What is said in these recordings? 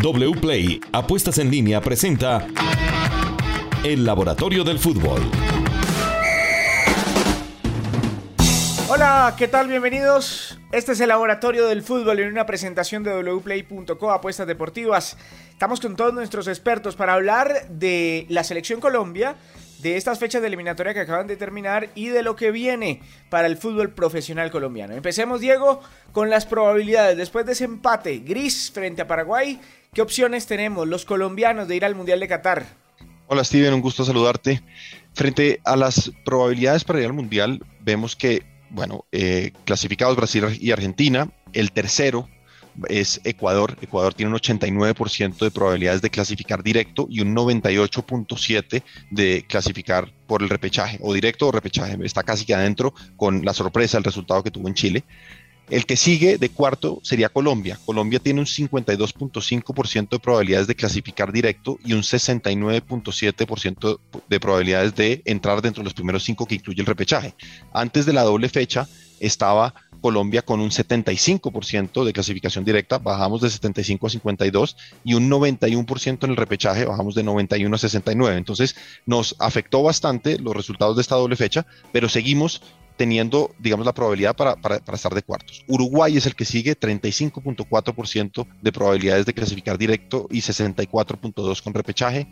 WPLAY Apuestas en línea presenta El Laboratorio del Fútbol. Hola, ¿qué tal? Bienvenidos. Este es el Laboratorio del Fútbol en una presentación de wplay.co Apuestas Deportivas. Estamos con todos nuestros expertos para hablar de la selección Colombia, de estas fechas de eliminatoria que acaban de terminar y de lo que viene para el fútbol profesional colombiano. Empecemos, Diego, con las probabilidades. Después de ese empate gris frente a Paraguay, ¿Qué opciones tenemos los colombianos de ir al Mundial de Qatar? Hola Steven, un gusto saludarte. Frente a las probabilidades para ir al Mundial, vemos que, bueno, eh, clasificados Brasil y Argentina, el tercero es Ecuador. Ecuador tiene un 89% de probabilidades de clasificar directo y un 98.7% de clasificar por el repechaje, o directo o repechaje. Está casi que adentro con la sorpresa del resultado que tuvo en Chile. El que sigue de cuarto sería Colombia. Colombia tiene un 52.5% de probabilidades de clasificar directo y un 69.7% de probabilidades de entrar dentro de los primeros cinco que incluye el repechaje. Antes de la doble fecha estaba Colombia con un 75% de clasificación directa, bajamos de 75 a 52 y un 91% en el repechaje, bajamos de 91 a 69. Entonces nos afectó bastante los resultados de esta doble fecha, pero seguimos teniendo, digamos, la probabilidad para, para, estar de cuartos. Uruguay es el que sigue, 35.4% de probabilidades de clasificar directo y 64.2% con repechaje.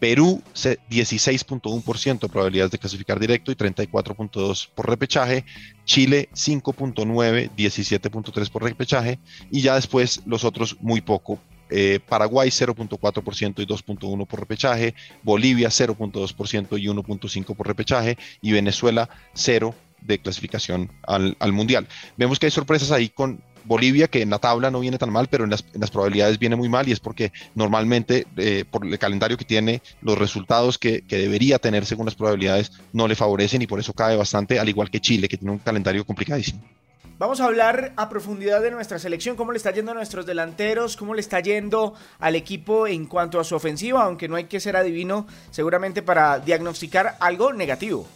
Perú, 16.1% de probabilidades de clasificar directo y 34.2% por repechaje. Chile, 5.9%, 17.3% por repechaje. Y ya después los otros muy poco. Eh, Paraguay 0.4% y 2.1% por repechaje, Bolivia 0.2% y 1.5% por repechaje y Venezuela 0 de clasificación al, Mundial. Vemos que hay sorpresas ahí con Bolivia, que en la tabla no viene tan mal, pero en las, probabilidades viene muy mal y es porque normalmente eh, por el calendario que tiene, los resultados que, debería tener según las probabilidades no le favorecen y por eso cae bastante, al igual que Chile, que tiene un calendario complicadísimo. Vamos a hablar a profundidad de nuestra selección, cómo le está yendo a nuestros delanteros, cómo le está yendo al equipo en cuanto a su ofensiva, aunque no hay que ser adivino seguramente para diagnosticar algo negativo.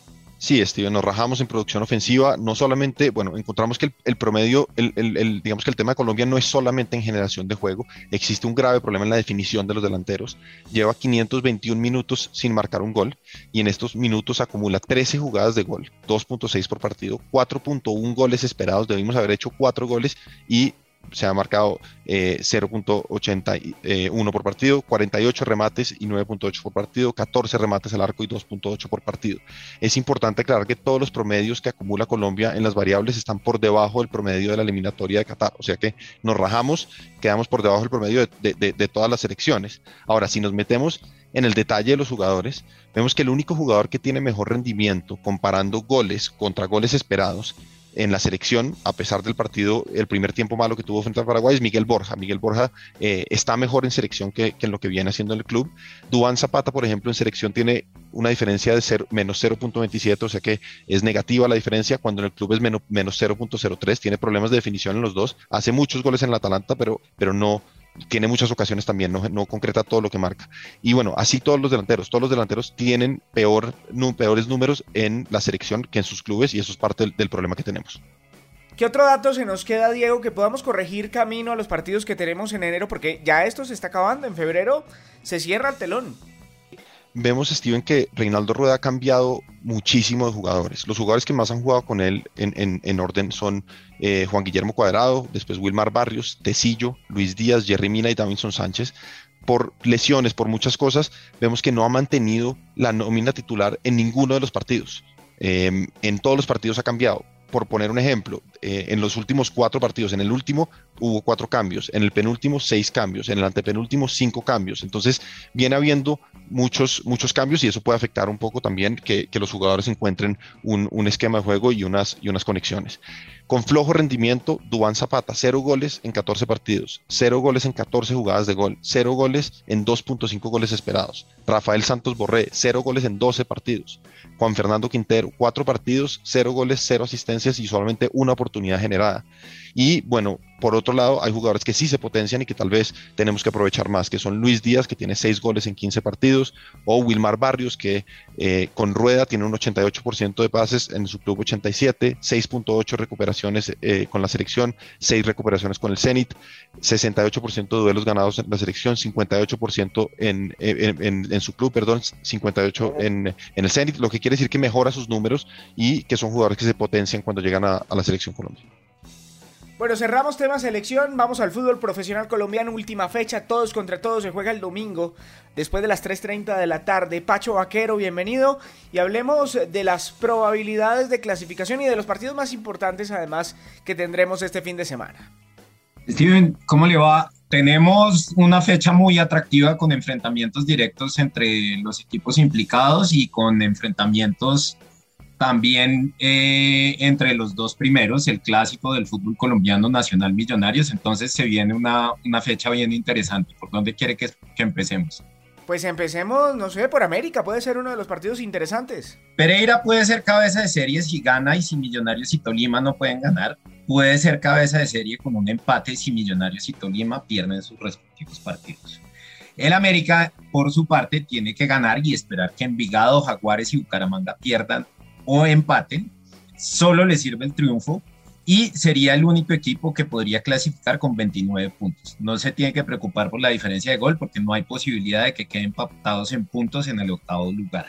Sí, Steven, nos rajamos en producción ofensiva. No solamente, bueno, encontramos que el, promedio, el, digamos que el tema de Colombia no es solamente en generación de juego. Existe un grave problema en la definición de los delanteros. Lleva 521 minutos sin marcar un gol y en estos minutos acumula 13 jugadas de gol, 2.6 por partido, 4.1 goles esperados. Debimos haber hecho 4 goles y se ha marcado 0.81 eh, por partido, 48 remates y 9.8 por partido, 14 remates al arco y 2.8 por partido. Es importante aclarar que todos los promedios que acumula Colombia en las variables están por debajo del promedio de la eliminatoria de Qatar, o sea que nos rajamos, quedamos por debajo del promedio de, de todas las selecciones. Ahora, si nos metemos en el detalle de los jugadores, vemos que el único jugador que tiene mejor rendimiento comparando goles contra goles esperados en la selección, a pesar del partido, el primer tiempo malo que tuvo frente a Paraguay, es Miguel Borja. Miguel Borja eh, está mejor en selección que, en lo que viene haciendo en el club. Duan Zapata, por ejemplo, en selección tiene una diferencia de menos 0.27, o sea que es negativa la diferencia, cuando en el club es menos, menos 0.03, tiene problemas de definición en los dos. Hace muchos goles en el Atalanta, pero, pero no, tiene muchas ocasiones también, no, concreta todo lo que marca. Y bueno, así todos los delanteros, todos los delanteros tienen peor, peores números en la selección que en sus clubes y eso es parte del, problema que tenemos. ¿Qué otro dato se nos queda, Diego, que podamos corregir camino a los partidos que tenemos en enero? Porque ya esto se está acabando, en febrero se cierra el telón vemos, Steven, que Reinaldo Rueda ha cambiado muchísimo de jugadores. Los jugadores que más han jugado con él en, orden son eh, Juan Guillermo Cuadrado, después Wilmar Barrios, Tecillo, Luis Díaz, Jerry Mina y Davinson Sánchez. Por lesiones, por muchas cosas, vemos que no ha mantenido la nómina titular en ninguno de los partidos. Em, en todos los partidos ha cambiado por poner un ejemplo, eh, en los últimos cuatro partidos, en el último hubo cuatro cambios, en el penúltimo seis cambios, en el antepenúltimo cinco cambios. Entonces viene habiendo muchos, muchos cambios y eso puede afectar un poco también que, los jugadores encuentren un, un, esquema de juego y unas, y unas conexiones. Con flojo rendimiento, Dubán Zapata, cero goles en 14 partidos, cero goles en 14 jugadas de gol, cero goles en 2.5 goles esperados. Rafael Santos Borré, cero goles en 12 partidos. Juan Fernando Quintero, cuatro partidos, cero goles, cero asistencias y solamente una oportunidad generada. Y bueno, por otro lado, hay jugadores que sí se potencian y que tal vez tenemos que aprovechar más, que son Luis Díaz, que tiene 6 goles en 15 partidos, o Wilmar Barrios, que eh, con rueda tiene un 88% de pases en su club 87, 6.8 recuperación eh, con la selección, 6 recuperaciones con el Zenit, 68% de duelos ganados en la selección, 58% en, en, en, su club, perdón, 58% en, en el Zenit, lo que quiere decir que mejora sus números y que son jugadores que se potencian cuando llegan a, a la selección colombiana. Bueno, cerramos tema selección, vamos al fútbol profesional colombiano, última fecha, todos contra todos, se juega el domingo, después de las 3.30 de la tarde. Pacho Vaquero, bienvenido, y hablemos de las probabilidades de clasificación y de los partidos más importantes además que tendremos este fin de semana. Steven, ¿cómo le va? Tenemos una fecha muy atractiva con enfrentamientos directos entre los equipos implicados y con enfrentamientos también eh, entre los dos primeros, el clásico del fútbol colombiano Nacional Millonarios, entonces se viene una, una fecha bien interesante. ¿Por dónde quiere que, que empecemos? Pues empecemos, no sé, por América, puede ser uno de los partidos interesantes. Pereira puede ser cabeza de serie si gana y si Millonarios y Tolima no pueden ganar. Puede ser cabeza de serie con un empate si Millonarios y Tolima pierden sus respectivos partidos. El América, por su parte, tiene que ganar y esperar que Envigado, Jaguares y Bucaramanga pierdan o empate, solo le sirve el triunfo y sería el único equipo que podría clasificar con 29 puntos. No se tiene que preocupar por la diferencia de gol porque no hay posibilidad de que queden empatados en puntos en el octavo lugar.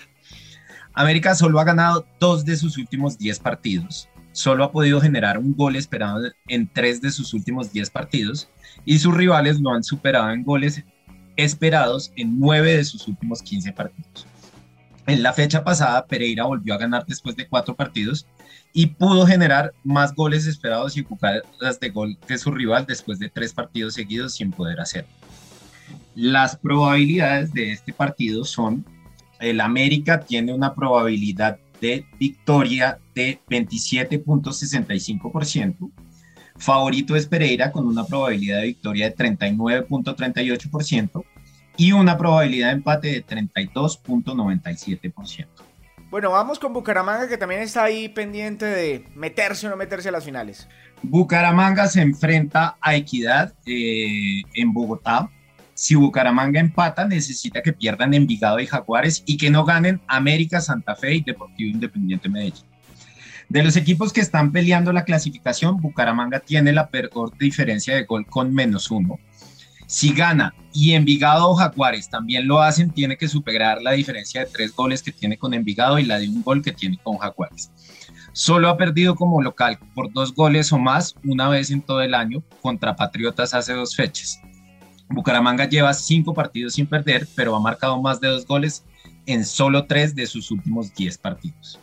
América solo ha ganado dos de sus últimos 10 partidos, solo ha podido generar un gol esperado en tres de sus últimos 10 partidos y sus rivales lo han superado en goles esperados en nueve de sus últimos 15 partidos. En la fecha pasada, Pereira volvió a ganar después de cuatro partidos y pudo generar más goles esperados y jugadas de gol que su rival después de tres partidos seguidos sin poder hacerlo. Las probabilidades de este partido son, el América tiene una probabilidad de victoria de 27.65%, favorito es Pereira con una probabilidad de victoria de 39.38%, y una probabilidad de empate de 32.97%. Bueno, vamos con Bucaramanga que también está ahí pendiente de meterse o no meterse a las finales. Bucaramanga se enfrenta a Equidad eh, en Bogotá. Si Bucaramanga empata, necesita que pierdan Envigado y Jaguares y que no ganen América, Santa Fe y Deportivo Independiente Medellín. De los equipos que están peleando la clasificación, Bucaramanga tiene la peor diferencia de gol con menos uno. Si gana y Envigado o Jaguares también lo hacen, tiene que superar la diferencia de tres goles que tiene con Envigado y la de un gol que tiene con Jaguares. Solo ha perdido como local por dos goles o más una vez en todo el año contra Patriotas hace dos fechas. Bucaramanga lleva cinco partidos sin perder, pero ha marcado más de dos goles en solo tres de sus últimos diez partidos.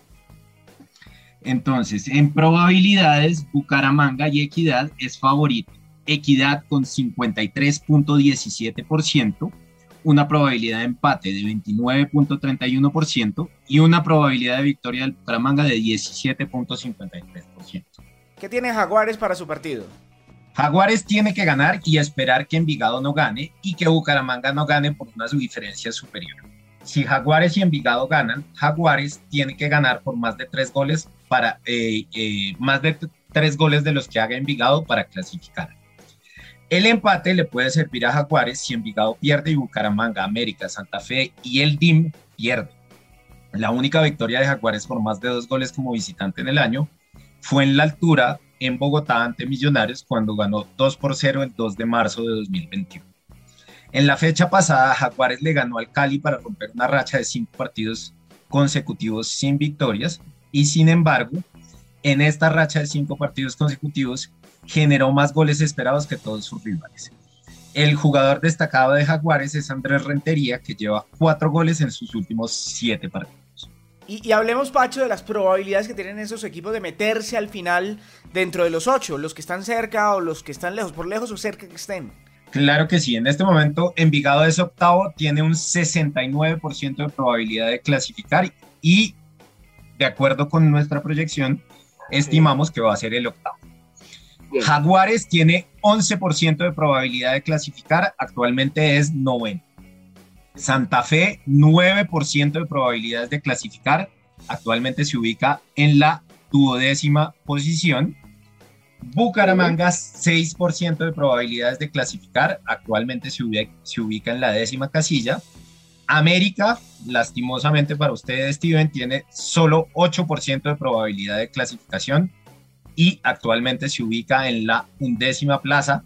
Entonces, en probabilidades, Bucaramanga y Equidad es favorito Equidad con 53.17%, una probabilidad de empate de 29.31% y una probabilidad de victoria del Bucaramanga de 17.53%. ¿Qué tiene Jaguares para su partido? Jaguares tiene que ganar y esperar que Envigado no gane y que Bucaramanga no gane por una diferencia superior. Si Jaguares y Envigado ganan, Jaguares tiene que ganar por más de tres goles para eh, eh, más de tres goles de los que haga Envigado para clasificar. El empate le puede servir a Jaguares si Envigado pierde y Bucaramanga, América, Santa Fe y el DIM pierde. La única victoria de Jaguares por más de dos goles como visitante en el año fue en la altura en Bogotá ante Millonarios cuando ganó 2 por 0 el 2 de marzo de 2021. En la fecha pasada, Jaguares le ganó al Cali para romper una racha de cinco partidos consecutivos sin victorias y sin embargo, en esta racha de cinco partidos consecutivos, generó más goles esperados que todos sus rivales. El jugador destacado de Jaguares es Andrés Rentería, que lleva cuatro goles en sus últimos siete partidos. Y, hablemos, Pacho, de las probabilidades que tienen esos equipos de meterse al final dentro de los ocho, los que están cerca o los que están lejos, por lejos o cerca que estén. Claro que sí, en este momento Envigado es octavo, tiene un 69% de probabilidad de clasificar y de acuerdo con nuestra proyección, estimamos que va a ser el octavo. Jaguares tiene 11% de probabilidad de clasificar, actualmente es noveno. Santa Fe, 9% de probabilidades de clasificar, actualmente se ubica en la duodécima posición. Bucaramanga, 6% de probabilidades de clasificar, actualmente se ubica, se ubica en la décima casilla. América, lastimosamente para ustedes, Steven, tiene solo 8% de probabilidad de clasificación, y actualmente se ubica en la undécima plaza.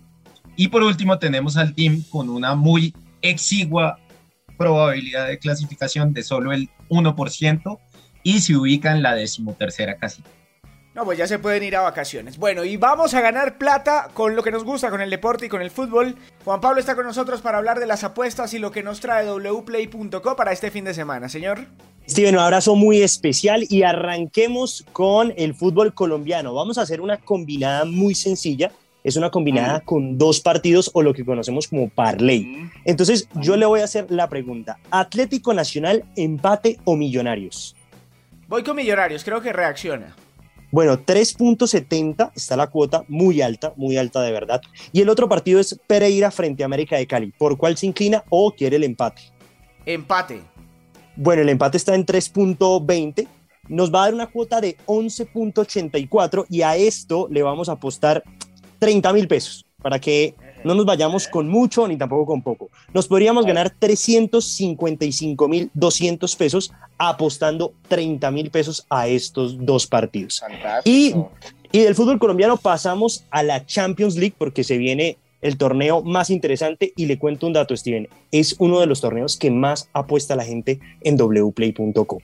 Y por último tenemos al team con una muy exigua probabilidad de clasificación de solo el 1% y se ubica en la decimotercera casilla. No, pues ya se pueden ir a vacaciones. Bueno, y vamos a ganar plata con lo que nos gusta, con el deporte y con el fútbol. Juan Pablo está con nosotros para hablar de las apuestas y lo que nos trae wplay.co para este fin de semana, señor. Steven, un abrazo muy especial y arranquemos con el fútbol colombiano. Vamos a hacer una combinada muy sencilla. Es una combinada con dos partidos o lo que conocemos como parlay. Entonces, yo le voy a hacer la pregunta: ¿Atlético Nacional, empate o Millonarios? Voy con Millonarios, creo que reacciona. Bueno, 3.70 está la cuota, muy alta, muy alta de verdad. Y el otro partido es Pereira frente a América de Cali. ¿Por cuál se inclina o quiere el empate? Empate. Bueno, el empate está en 3.20. Nos va a dar una cuota de 11.84 y a esto le vamos a apostar 30 mil pesos para que no nos vayamos con mucho ni tampoco con poco. Nos podríamos ganar 355 mil 200 pesos apostando 30 mil pesos a estos dos partidos. Y, y del fútbol colombiano pasamos a la Champions League porque se viene el torneo más interesante y le cuento un dato, Steven, es uno de los torneos que más apuesta la gente en wplay.co.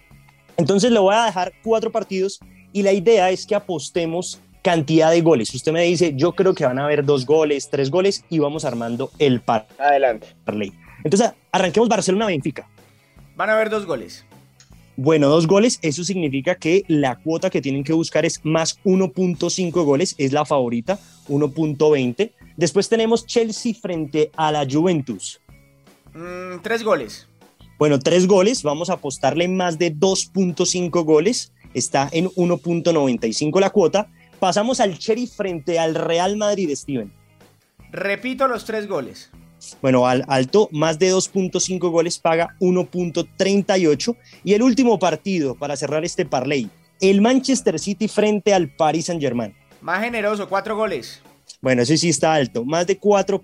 Entonces le voy a dejar cuatro partidos y la idea es que apostemos cantidad de goles. Usted me dice, yo creo que van a haber dos goles, tres goles y vamos armando el par. Adelante. Entonces, arranquemos Barcelona-Benfica. Van a haber dos goles. Bueno, dos goles, eso significa que la cuota que tienen que buscar es más 1.5 goles, es la favorita, 1.20. Después tenemos Chelsea frente a la Juventus. Mm, tres goles. Bueno, tres goles, vamos a apostarle más de 2.5 goles, está en 1.95 la cuota. Pasamos al Cherry frente al Real Madrid, Steven. Repito los tres goles. Bueno, al alto, más de 2.5 goles paga 1.38. Y el último partido para cerrar este parlay, el Manchester City frente al Paris Saint Germain. Más generoso, cuatro goles. Bueno, ese sí está alto. Más de 4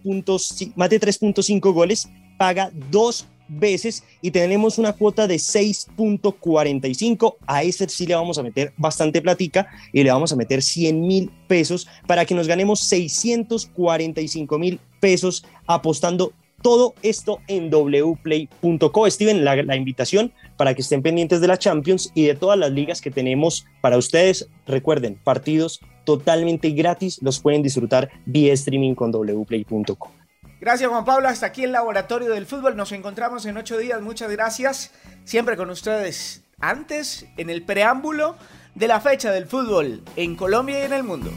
más de 3.5 goles paga dos veces y tenemos una cuota de 6.45. A ese sí le vamos a meter bastante platica y le vamos a meter 100 mil pesos para que nos ganemos 645 mil pesos apostando todo esto en wplay.co. Steven, la, la, invitación para que estén pendientes de la Champions y de todas las ligas que tenemos para ustedes. Recuerden, partidos totalmente gratis, los pueden disfrutar vía streaming con wplay.co. Gracias Juan Pablo, hasta aquí el Laboratorio del Fútbol. Nos encontramos en ocho días. Muchas gracias. Siempre con ustedes antes, en el preámbulo de la fecha del fútbol en Colombia y en el mundo.